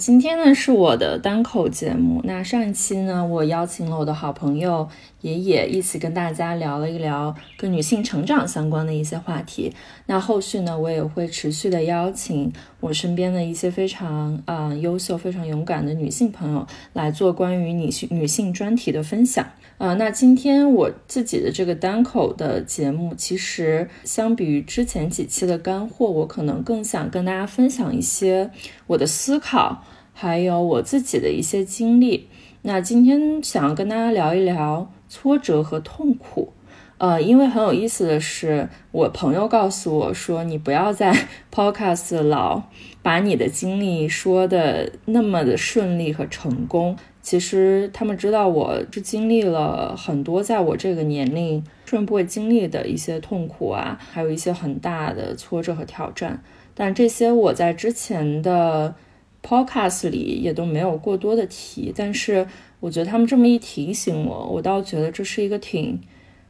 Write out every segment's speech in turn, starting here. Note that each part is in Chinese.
今天呢是我的单口节目。那上一期呢，我邀请了我的好朋友也也一起跟大家聊了一聊跟女性成长相关的一些话题。那后续呢，我也会持续的邀请我身边的一些非常啊优秀、非常勇敢的女性朋友来做关于女性女性专题的分享。啊，那今天我自己的这个单口的节目，其实相比于之前几期的干货，我可能更想跟大家分享一些我的思考，还有我自己的一些经历。那今天想要跟大家聊一聊挫折和痛苦。呃，因为很有意思的是，我朋友告诉我说，你不要在 Podcast 老把你的经历说的那么的顺利和成功。其实他们知道我是经历了很多，在我这个年龄顺不会经历的一些痛苦啊，还有一些很大的挫折和挑战。但这些我在之前的 podcast 里也都没有过多的提。但是我觉得他们这么一提醒我，我倒觉得这是一个挺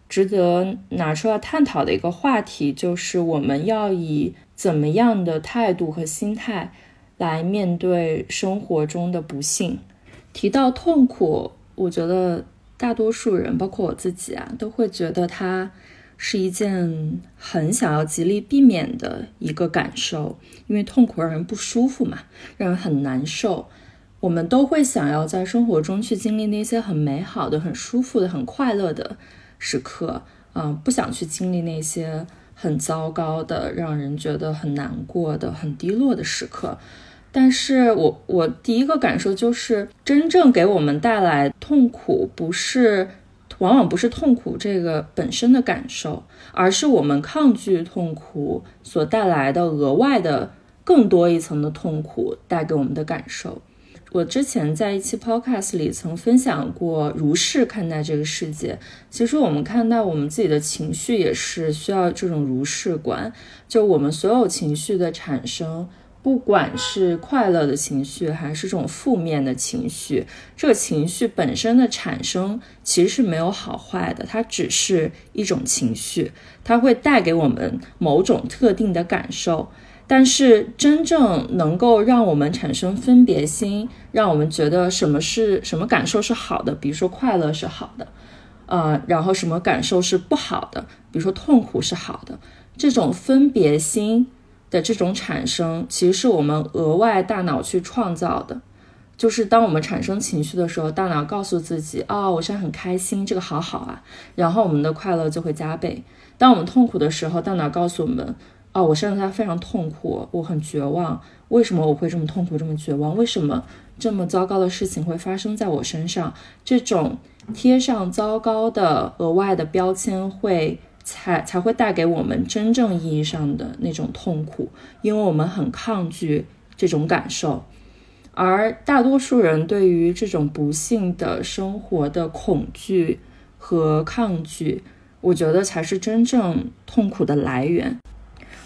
值得拿出来探讨的一个话题，就是我们要以怎么样的态度和心态来面对生活中的不幸。提到痛苦，我觉得大多数人，包括我自己啊，都会觉得它是一件很想要极力避免的一个感受，因为痛苦让人不舒服嘛，让人很难受。我们都会想要在生活中去经历那些很美好的、很舒服的、很快乐的时刻，嗯，不想去经历那些很糟糕的、让人觉得很难过的、很低落的时刻。但是我我第一个感受就是，真正给我们带来痛苦，不是往往不是痛苦这个本身的感受，而是我们抗拒痛苦所带来的额外的更多一层的痛苦带给我们的感受。我之前在一期 podcast 里曾分享过如是看待这个世界。其实我们看待我们自己的情绪也是需要这种如是观，就我们所有情绪的产生。不管是快乐的情绪，还是这种负面的情绪，这个情绪本身的产生其实是没有好坏的，它只是一种情绪，它会带给我们某种特定的感受。但是真正能够让我们产生分别心，让我们觉得什么是什么感受是好的，比如说快乐是好的，呃，然后什么感受是不好的，比如说痛苦是好的，这种分别心。的这种产生，其实是我们额外大脑去创造的。就是当我们产生情绪的时候，大脑告诉自己：“哦，我现在很开心，这个好好啊。”然后我们的快乐就会加倍。当我们痛苦的时候，大脑告诉我们：“哦，我现在非常痛苦，我很绝望。为什么我会这么痛苦，这么绝望？为什么这么糟糕的事情会发生在我身上？”这种贴上糟糕的额外的标签会。才才会带给我们真正意义上的那种痛苦，因为我们很抗拒这种感受，而大多数人对于这种不幸的生活的恐惧和抗拒，我觉得才是真正痛苦的来源。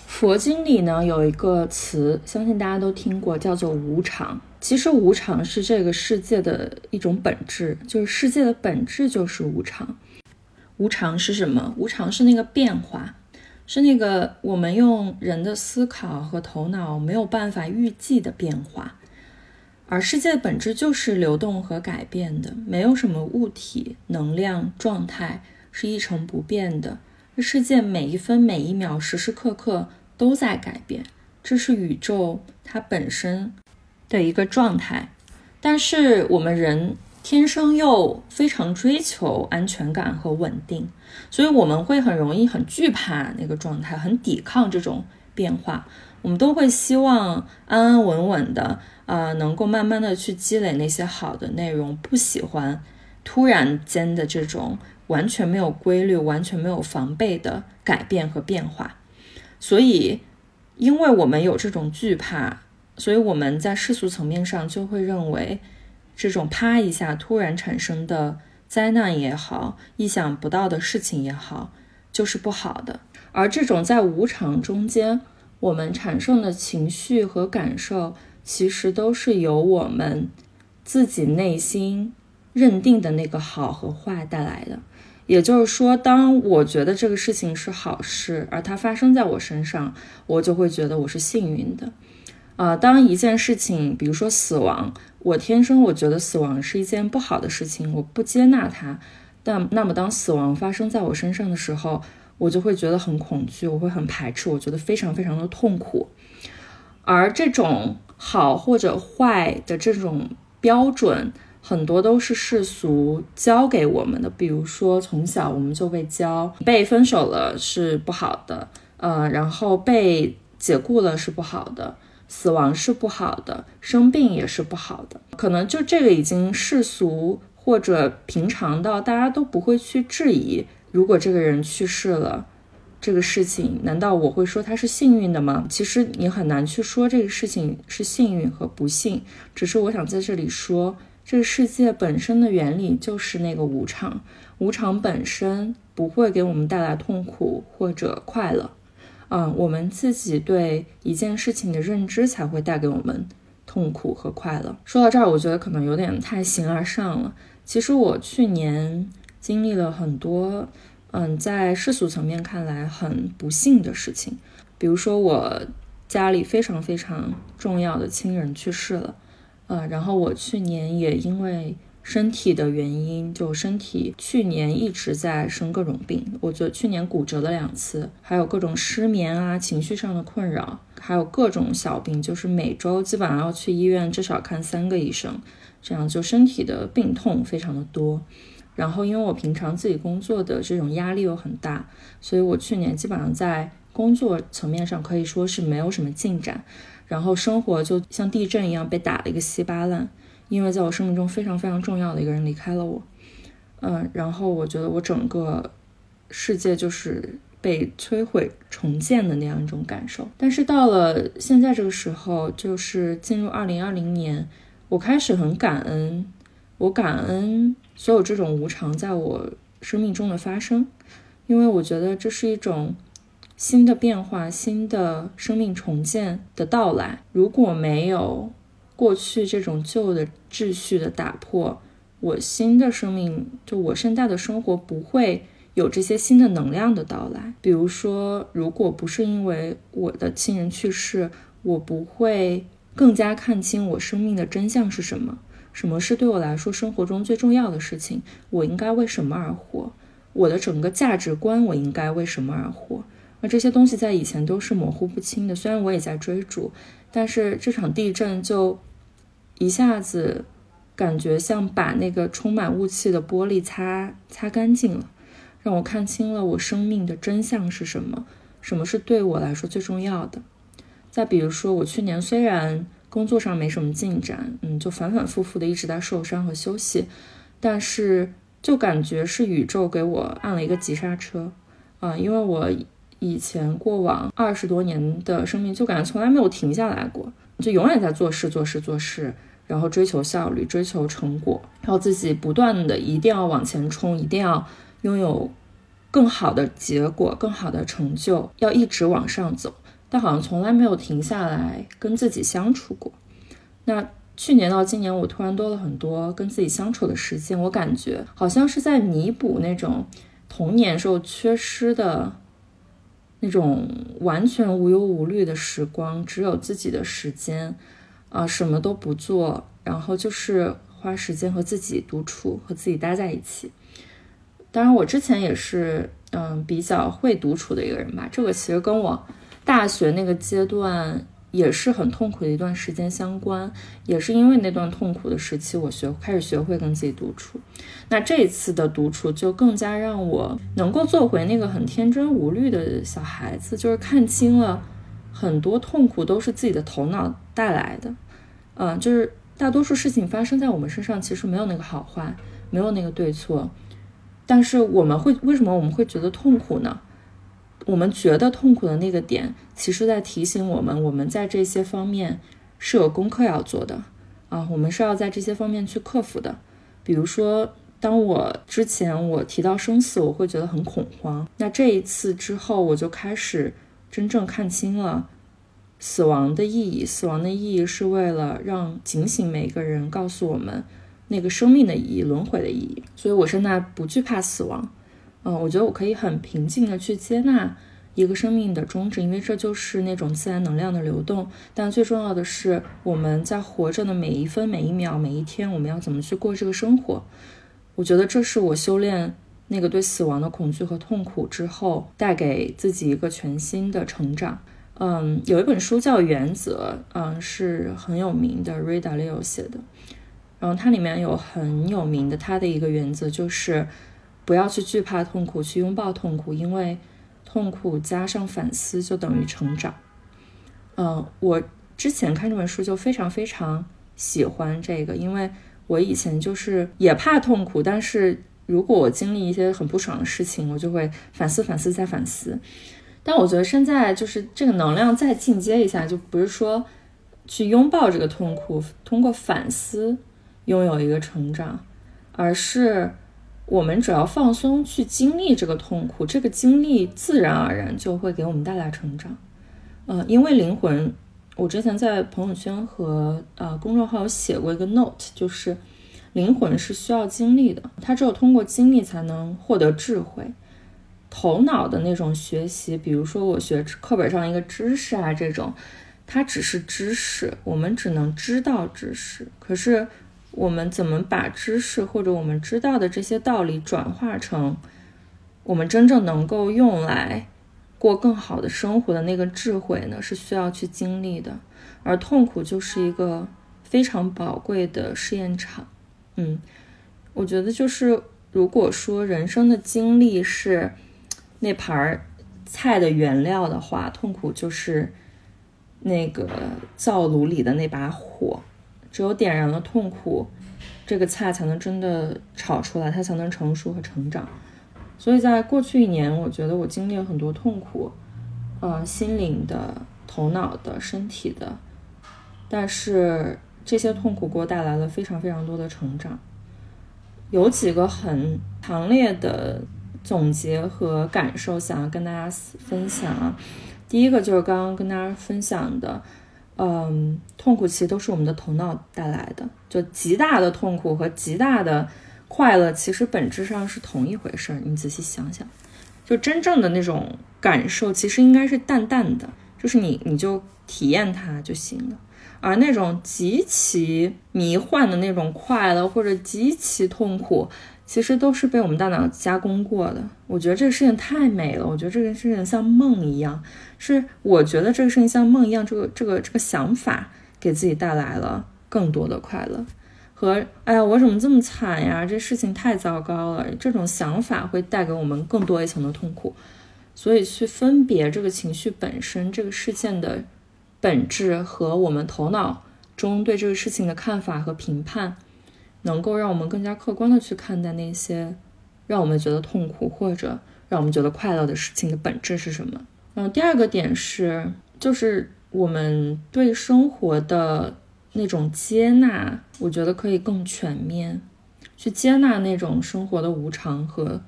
佛经里呢有一个词，相信大家都听过，叫做无常。其实无常是这个世界的一种本质，就是世界的本质就是无常。无常是什么？无常是那个变化，是那个我们用人的思考和头脑没有办法预计的变化。而世界的本质就是流动和改变的，没有什么物体、能量、状态是一成不变的。这世界每一分每一秒、时时刻刻都在改变，这是宇宙它本身的一个状态。但是我们人。天生又非常追求安全感和稳定，所以我们会很容易很惧怕那个状态，很抵抗这种变化。我们都会希望安安稳稳的，啊，能够慢慢的去积累那些好的内容，不喜欢突然间的这种完全没有规律、完全没有防备的改变和变化。所以，因为我们有这种惧怕，所以我们在世俗层面上就会认为，这种啪一下突然产生的灾难也好，意想不到的事情也好，就是不好的。而这种在无常中间。我们产生的情绪和感受，其实都是由我们自己内心认定的那个好和坏带来的。也就是说，当我觉得这个事情是好事，而它发生在我身上，我就会觉得我是幸运的。啊，当一件事情，比如说死亡，我天生我觉得死亡是一件不好的事情，我不接纳它。但那么，当死亡发生在我身上的时候，我就会觉得很恐惧，我会很排斥，我觉得非常非常的痛苦。而这种好或者坏的这种标准，很多都是世俗教给我们的。比如说，从小我们就被教，被分手了是不好的，呃，然后被解雇了是不好的，死亡是不好的，生病也是不好的。可能就这个已经世俗或者平常到大家都不会去质疑。如果这个人去世了，这个事情难道我会说他是幸运的吗？其实你很难去说这个事情是幸运和不幸。只是我想在这里说，这个世界本身的原理就是那个无常，无常本身不会给我们带来痛苦或者快乐，嗯，我们自己对一件事情的认知才会带给我们痛苦和快乐。说到这儿，我觉得可能有点太形而上了。其实我去年。经历了很多，嗯，在世俗层面看来很不幸的事情，比如说我家里非常非常重要的亲人去世了，呃，然后我去年也因为身体的原因，就身体去年一直在生各种病，我觉得去年骨折了两次，还有各种失眠啊，情绪上的困扰，还有各种小病，就是每周基本上要去医院至少看三个医生，这样就身体的病痛非常的多。然后，因为我平常自己工作的这种压力又很大，所以我去年基本上在工作层面上可以说是没有什么进展，然后生活就像地震一样被打了一个稀巴烂。因为在我生命中非常非常重要的一个人离开了我，嗯，然后我觉得我整个世界就是被摧毁重建的那样一种感受。但是到了现在这个时候，就是进入二零二零年，我开始很感恩，我感恩。所有这种无常在我生命中的发生，因为我觉得这是一种新的变化、新的生命重建的到来。如果没有过去这种旧的秩序的打破，我新的生命就我现在的生活不会有这些新的能量的到来。比如说，如果不是因为我的亲人去世，我不会更加看清我生命的真相是什么。什么是对我来说生活中最重要的事情？我应该为什么而活？我的整个价值观，我应该为什么而活？而这些东西在以前都是模糊不清的。虽然我也在追逐，但是这场地震就一下子感觉像把那个充满雾气的玻璃擦擦干净了，让我看清了我生命的真相是什么，什么是对我来说最重要的。再比如说，我去年虽然。工作上没什么进展，嗯，就反反复复的一直在受伤和休息，但是就感觉是宇宙给我按了一个急刹车，啊，因为我以前过往二十多年的生命就感觉从来没有停下来过，就永远在做事做事做事，然后追求效率，追求成果，然后自己不断的一定要往前冲，一定要拥有更好的结果，更好的成就，要一直往上走。但好像从来没有停下来跟自己相处过。那去年到今年，我突然多了很多跟自己相处的时间，我感觉好像是在弥补那种童年时候缺失的那种完全无忧无虑的时光，只有自己的时间啊，什么都不做，然后就是花时间和自己独处，和自己待在一起。当然，我之前也是嗯比较会独处的一个人吧，这个其实跟我。大学那个阶段也是很痛苦的一段时间相关，也是因为那段痛苦的时期，我学开始学会跟自己独处。那这一次的独处就更加让我能够做回那个很天真无虑的小孩子，就是看清了很多痛苦都是自己的头脑带来的。嗯，就是大多数事情发生在我们身上，其实没有那个好坏，没有那个对错。但是我们会为什么我们会觉得痛苦呢？我们觉得痛苦的那个点，其实在提醒我们，我们在这些方面是有功课要做的啊，我们是要在这些方面去克服的。比如说，当我之前我提到生死，我会觉得很恐慌。那这一次之后，我就开始真正看清了死亡的意义。死亡的意义是为了让警醒每个人，告诉我们那个生命的意义、轮回的意义。所以我现在不惧怕死亡。嗯，我觉得我可以很平静的去接纳一个生命的终止，因为这就是那种自然能量的流动。但最重要的是，我们在活着的每一分、每一秒、每一天，我们要怎么去过这个生活？我觉得这是我修炼那个对死亡的恐惧和痛苦之后，带给自己一个全新的成长。嗯，有一本书叫《原则》，嗯，是很有名的，Ray Dalio 写的。然后它里面有很有名的，它的一个原则就是。不要去惧怕痛苦，去拥抱痛苦，因为痛苦加上反思就等于成长。嗯，我之前看这本书就非常非常喜欢这个，因为我以前就是也怕痛苦，但是如果我经历一些很不爽的事情，我就会反思反思再反思。但我觉得现在就是这个能量再进阶一下，就不是说去拥抱这个痛苦，通过反思拥有一个成长，而是。我们只要放松去经历这个痛苦，这个经历自然而然就会给我们带来成长。呃，因为灵魂，我之前在朋友圈和呃公众号有写过一个 note，就是灵魂是需要经历的，它只有通过经历才能获得智慧。头脑的那种学习，比如说我学课本上一个知识啊，这种，它只是知识，我们只能知道知识，可是。我们怎么把知识或者我们知道的这些道理转化成我们真正能够用来过更好的生活的那个智慧呢？是需要去经历的，而痛苦就是一个非常宝贵的试验场。嗯，我觉得就是如果说人生的经历是那盘菜的原料的话，痛苦就是那个灶炉里的那把火。只有点燃了痛苦，这个菜才能真的炒出来，它才能成熟和成长。所以在过去一年，我觉得我经历了很多痛苦，呃，心灵的、头脑的、身体的，但是这些痛苦给我带来了非常非常多的成长。有几个很强烈的总结和感受，想要跟大家分享啊。第一个就是刚刚跟大家分享的。嗯，痛苦其实都是我们的头脑带来的。就极大的痛苦和极大的快乐，其实本质上是同一回事儿。你仔细想想，就真正的那种感受，其实应该是淡淡的，就是你你就体验它就行了。而那种极其迷幻的那种快乐，或者极其痛苦。其实都是被我们大脑加工过的。我觉得这个事情太美了，我觉得这个事情像梦一样。是我觉得这个事情像梦一样，这个这个这个想法给自己带来了更多的快乐。和哎呀，我怎么这么惨呀？这事情太糟糕了。这种想法会带给我们更多一层的痛苦。所以去分别这个情绪本身、这个事件的本质和我们头脑中对这个事情的看法和评判。能够让我们更加客观的去看待那些让我们觉得痛苦或者让我们觉得快乐的事情的本质是什么。嗯，第二个点是，就是我们对生活的那种接纳，我觉得可以更全面，去接纳那种生活的无常和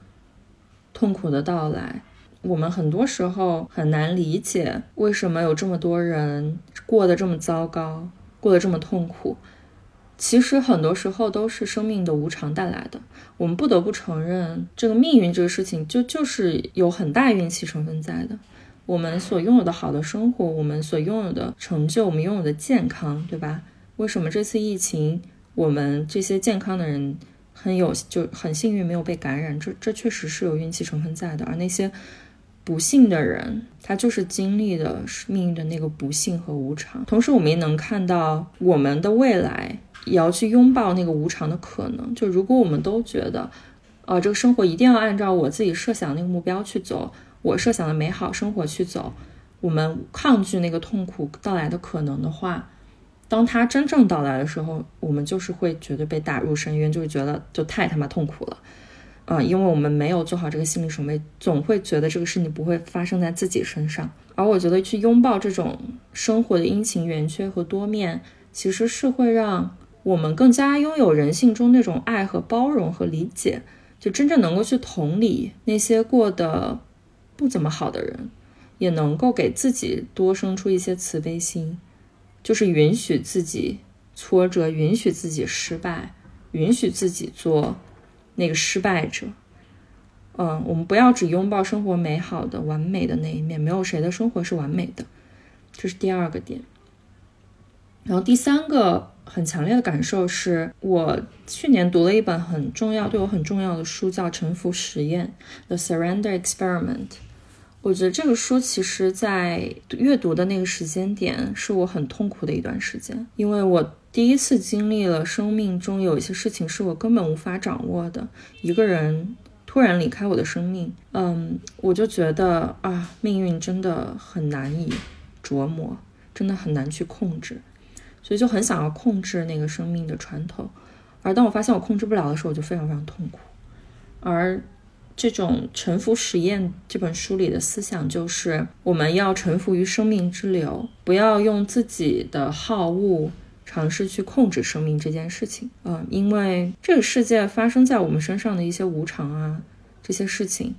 痛苦的到来。我们很多时候很难理解为什么有这么多人过得这么糟糕，过得这么痛苦。其实很多时候都是生命的无常带来的。我们不得不承认，这个命运这个事情就就是有很大运气成分在的。我们所拥有的好的生活，我们所拥有的成就，我们拥有的健康，对吧？为什么这次疫情，我们这些健康的人很有就很幸运没有被感染？这这确实是有运气成分在的。而那些不幸的人，他就是经历的是命运的那个不幸和无常。同时，我们也能看到我们的未来也要去拥抱那个无常的可能。就如果我们都觉得，呃，这个生活一定要按照我自己设想那个目标去走，我设想的美好生活去走，我们抗拒那个痛苦到来的可能的话，当它真正到来的时候，我们就是会绝对被打入深渊，就会觉得就太他妈痛苦了。啊，因为我们没有做好这个心理准备，总会觉得这个事情不会发生在自己身上。而我觉得去拥抱这种生活的阴晴圆缺和多面，其实是会让我们更加拥有人性中那种爱和包容和理解，就真正能够去同理那些过得不怎么好的人，也能够给自己多生出一些慈悲心，就是允许自己挫折，允许自己失败，允许自己做。那个失败者，嗯，我们不要只拥抱生活美好的、完美的那一面，没有谁的生活是完美的，这是第二个点。然后第三个很强烈的感受是，我去年读了一本很重要、对我很重要的书，叫《沉浮实验》（The Surrender Experiment）。我觉得这个书其实在阅读的那个时间点，是我很痛苦的一段时间，因为我。第一次经历了生命中有一些事情是我根本无法掌握的，一个人突然离开我的生命，嗯，我就觉得啊，命运真的很难以琢磨，真的很难去控制，所以就很想要控制那个生命的船头，而当我发现我控制不了的时候，我就非常非常痛苦。而这种沉浮实验这本书里的思想就是，我们要臣服于生命之流，不要用自己的好恶。尝试去控制生命这件事情，嗯，因为这个世界发生在我们身上的一些无常啊，这些事情，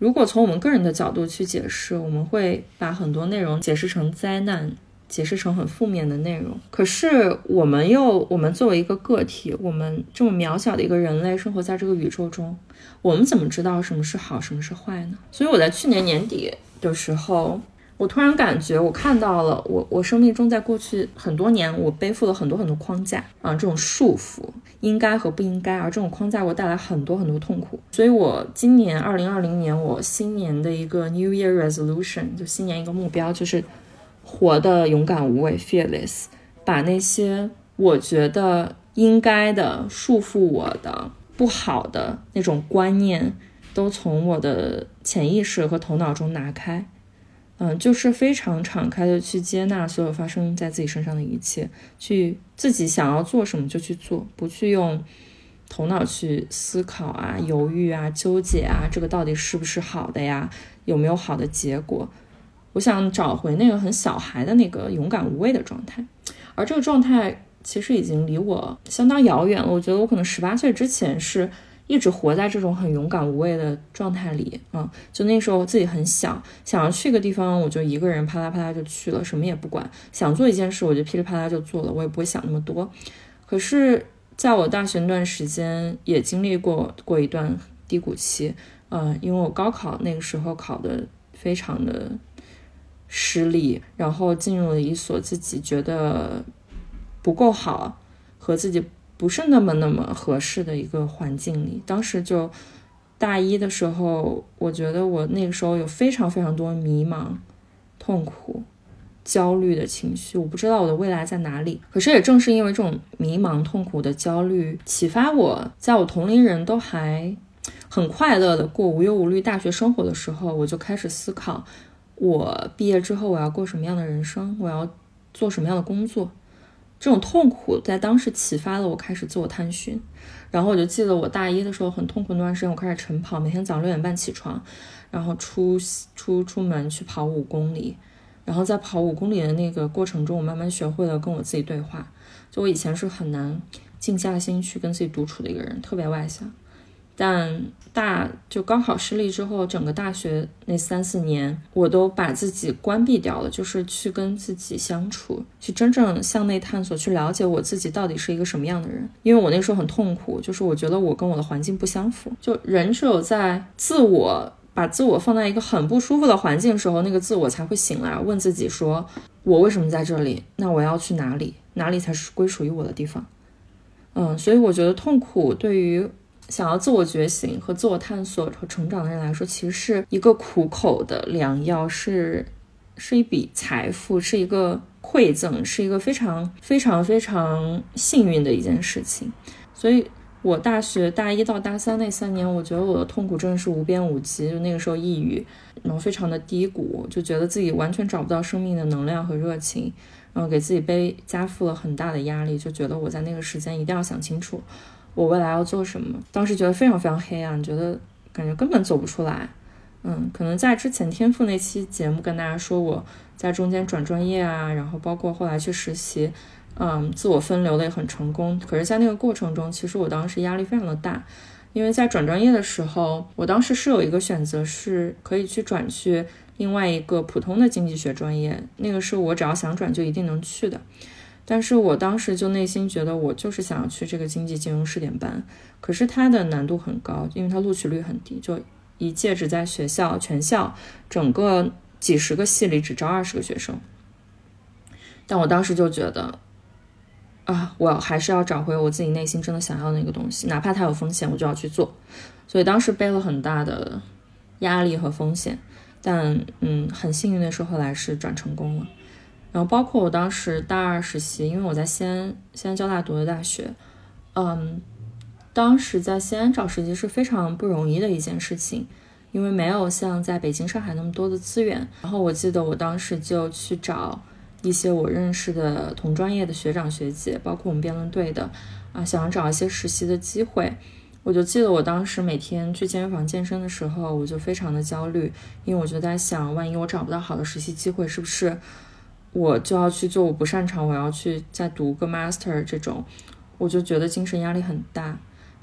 如果从我们个人的角度去解释，我们会把很多内容解释成灾难，解释成很负面的内容。可是我们又，我们作为一个个体，我们这么渺小的一个人类，生活在这个宇宙中，我们怎么知道什么是好，什么是坏呢？所以我在去年年底的时候。我突然感觉，我看到了我我生命中在过去很多年，我背负了很多很多框架啊，这种束缚，应该和不应该，而这种框架给我带来很多很多痛苦。所以，我今年二零二零年，我新年的一个 New Year Resolution，就新年一个目标，就是活的勇敢无畏，fearless，把那些我觉得应该的束缚我的不好的那种观念，都从我的潜意识和头脑中拿开。嗯，就是非常敞开的去接纳所有发生在自己身上的一切，去自己想要做什么就去做，不去用头脑去思考啊、犹豫啊、纠结啊，这个到底是不是好的呀？有没有好的结果？我想找回那个很小孩的那个勇敢无畏的状态，而这个状态其实已经离我相当遥远了。我觉得我可能十八岁之前是。一直活在这种很勇敢无畏的状态里啊！就那时候自己很小，想要去个地方，我就一个人啪啦啪啦就去了，什么也不管。想做一件事，我就噼里啪啦就做了，我也不会想那么多。可是，在我大学那段时间，也经历过过一段低谷期，嗯，因为我高考那个时候考的非常的失利，然后进入了一所自己觉得不够好和自己。不是那么那么合适的一个环境里，当时就大一的时候，我觉得我那个时候有非常非常多迷茫、痛苦、焦虑的情绪，我不知道我的未来在哪里。可是也正是因为这种迷茫、痛苦的焦虑，启发我在我同龄人都还很快乐的过无忧无虑大学生活的时候，我就开始思考，我毕业之后我要过什么样的人生，我要做什么样的工作。这种痛苦在当时启发了我开始自我探寻，然后我就记得我大一的时候很痛苦那段时间，我开始晨跑，每天早上六点半起床，然后出出出门去跑五公里，然后在跑五公里的那个过程中，我慢慢学会了跟我自己对话。就我以前是很难静下心去跟自己独处的一个人，特别外向。但大就高考失利之后，整个大学那三四年，我都把自己关闭掉了，就是去跟自己相处，去真正向内探索，去了解我自己到底是一个什么样的人。因为我那时候很痛苦，就是我觉得我跟我的环境不相符。就人只有在自我把自我放在一个很不舒服的环境的时候，那个自我才会醒来，问自己说：我为什么在这里？那我要去哪里？哪里才是归属于我的地方？嗯，所以我觉得痛苦对于。想要自我觉醒和自我探索和成长的人来说，其实是一个苦口的良药，是是一笔财富，是一个馈赠，是一个非常非常非常幸运的一件事情。所以，我大学大一到大三那三年，我觉得我的痛苦真的是无边无际。就那个时候抑郁，然后非常的低谷，就觉得自己完全找不到生命的能量和热情，然后给自己背加负了很大的压力，就觉得我在那个时间一定要想清楚我未来要做什么。当时觉得非常非常黑暗，觉得感觉根本走不出来。嗯，可能在之前天赋那期节目跟大家说我在中间转专业啊，然后包括后来去实习。嗯，自我分流的也很成功。可是，在那个过程中，其实我当时压力非常的大，因为在转专业的时候，我当时是有一个选择，是可以去转去另外一个普通的经济学专业，那个是我只要想转就一定能去的。但是我当时就内心觉得，我就是想要去这个经济金融试点班，可是它的难度很高，因为它录取率很低，就一届只在学校全校整个几十个系里只招二十个学生。但我当时就觉得。啊，我还是要找回我自己内心真的想要那个东西，哪怕它有风险，我就要去做。所以当时背了很大的压力和风险，但嗯，很幸运的是后来是转成功了。然后包括我当时大二实习，因为我在西安西安交大读的大学，嗯，当时在西安找实习是非常不容易的一件事情，因为没有像在北京、上海那么多的资源。然后我记得我当时就去找。一些我认识的同专业的学长学姐，包括我们辩论队的，啊，想要找一些实习的机会，我就记得我当时每天去健身房健身的时候，我就非常的焦虑，因为我就在想，万一我找不到好的实习机会，是不是我就要去做我不擅长，我要去再读个 master 这种，我就觉得精神压力很大，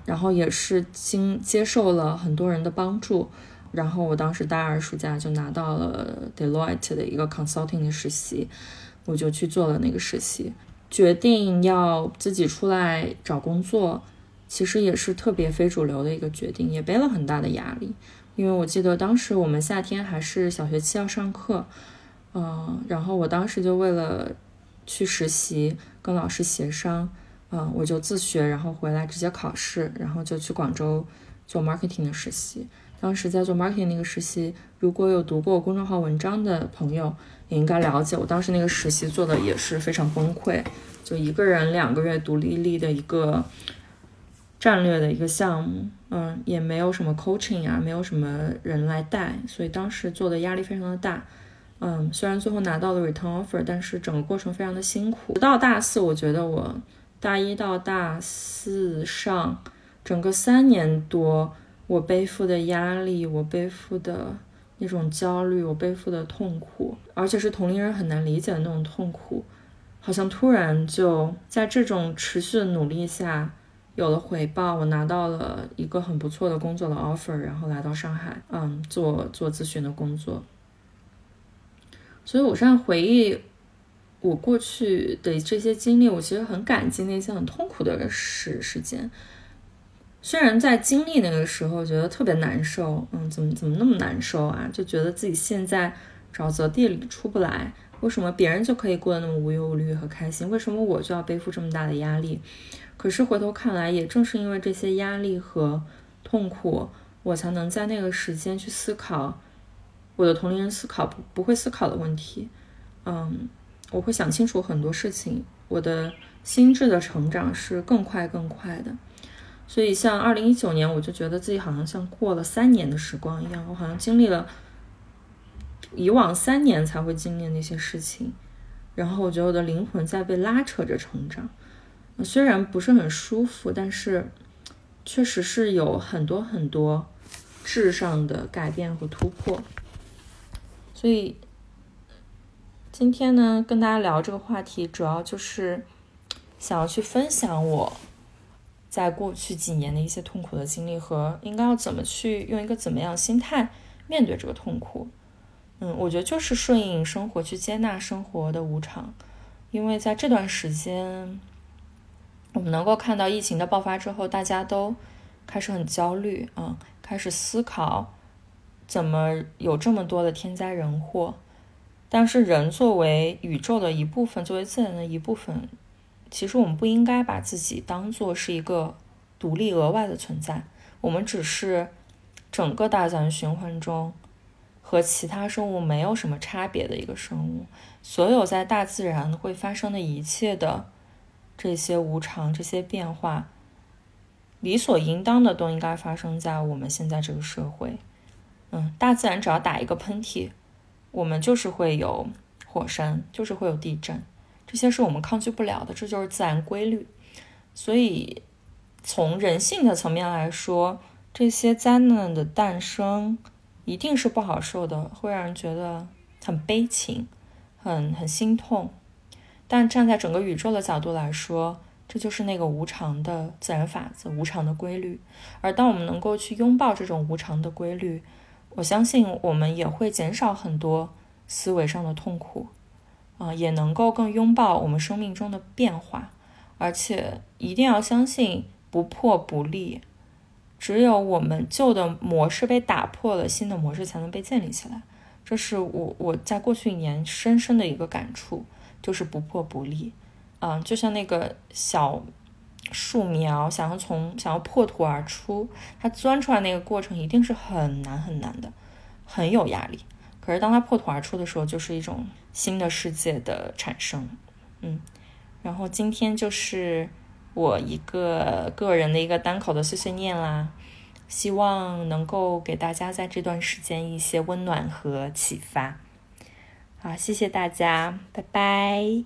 然后也是经接受了很多人的帮助，然后我当时大二暑假就拿到了 Deloitte 的一个 consulting 的实习。我就去做了那个实习，决定要自己出来找工作，其实也是特别非主流的一个决定，也背了很大的压力。因为我记得当时我们夏天还是小学期要上课，嗯，然后我当时就为了去实习，跟老师协商，嗯，我就自学，然后回来直接考试，然后就去广州做 marketing 的实习。当时在做 marketing 那个实习，如果有读过公众号文章的朋友。也应该了解，我当时那个实习做的也是非常崩溃，就一个人两个月独立立的一个战略的一个项目，嗯，也没有什么 coaching 啊，没有什么人来带，所以当时做的压力非常的大，嗯，虽然最后拿到了 return offer，但是整个过程非常的辛苦。直到大四，我觉得我大一到大四上整个三年多，我背负的压力，我背负的。那种焦虑，我背负的痛苦，而且是同龄人很难理解的那种痛苦，好像突然就在这种持续的努力下有了回报。我拿到了一个很不错的工作的 offer，然后来到上海，嗯，做做咨询的工作。所以我现在回忆我过去的这些经历，我其实很感激那些很痛苦的时时间。虽然在经历那个时候觉得特别难受，嗯，怎么怎么那么难受啊？就觉得自己现在沼泽地里出不来，为什么别人就可以过得那么无忧无虑和开心？为什么我就要背负这么大的压力？可是回头看来，也正是因为这些压力和痛苦，我才能在那个时间去思考我的同龄人思考不不会思考的问题。嗯，我会想清楚很多事情，我的心智的成长是更快更快的。所以，像二零一九年，我就觉得自己好像像过了三年的时光一样，我好像经历了以往三年才会经历那些事情，然后我觉得我的灵魂在被拉扯着成长。虽然不是很舒服，但是确实是有很多很多质上的改变和突破。所以今天呢，跟大家聊这个话题，主要就是想要去分享我。在过去几年的一些痛苦的经历和应该要怎么去用一个怎么样心态面对这个痛苦，嗯，我觉得就是顺应生活，去接纳生活的无常。因为在这段时间，我们能够看到疫情的爆发之后，大家都开始很焦虑啊，开始思考怎么有这么多的天灾人祸。但是人作为宇宙的一部分，作为自然的一部分。其实我们不应该把自己当做是一个独立额外的存在，我们只是整个大自然循环中和其他生物没有什么差别的一个生物。所有在大自然会发生的一切的这些无常、这些变化，理所应当的都应该发生在我们现在这个社会。嗯，大自然只要打一个喷嚏，我们就是会有火山，就是会有地震，这些是我们抗拒不了的，这就是自然规律。所以，从人性的层面来说，这些灾难的诞生一定是不好受的，会让人觉得很悲情、很很心痛。但站在整个宇宙的角度来说，这就是那个无常的自然法则、无常的规律。而当我们能够去拥抱这种无常的规律，我相信我们也会减少很多思维上的痛苦，啊，也能够更拥抱我们生命中的变化。而且一定要相信不破不立，只有我们旧的模式被打破了，新的模式才能被建立起来。这是我我在过去一年深深的一个感触，就是不破不立。嗯，就像那个小树苗想要从想要破土而出，它钻出来那个过程一定是很难很难的，很有压力。可是当它破土而出的时候，就是一种新的世界的产生。嗯。然后今天就是我一个个人的一个单口的碎碎念啦，希望能够给大家在这段时间一些温暖和启发。好，谢谢大家，拜拜。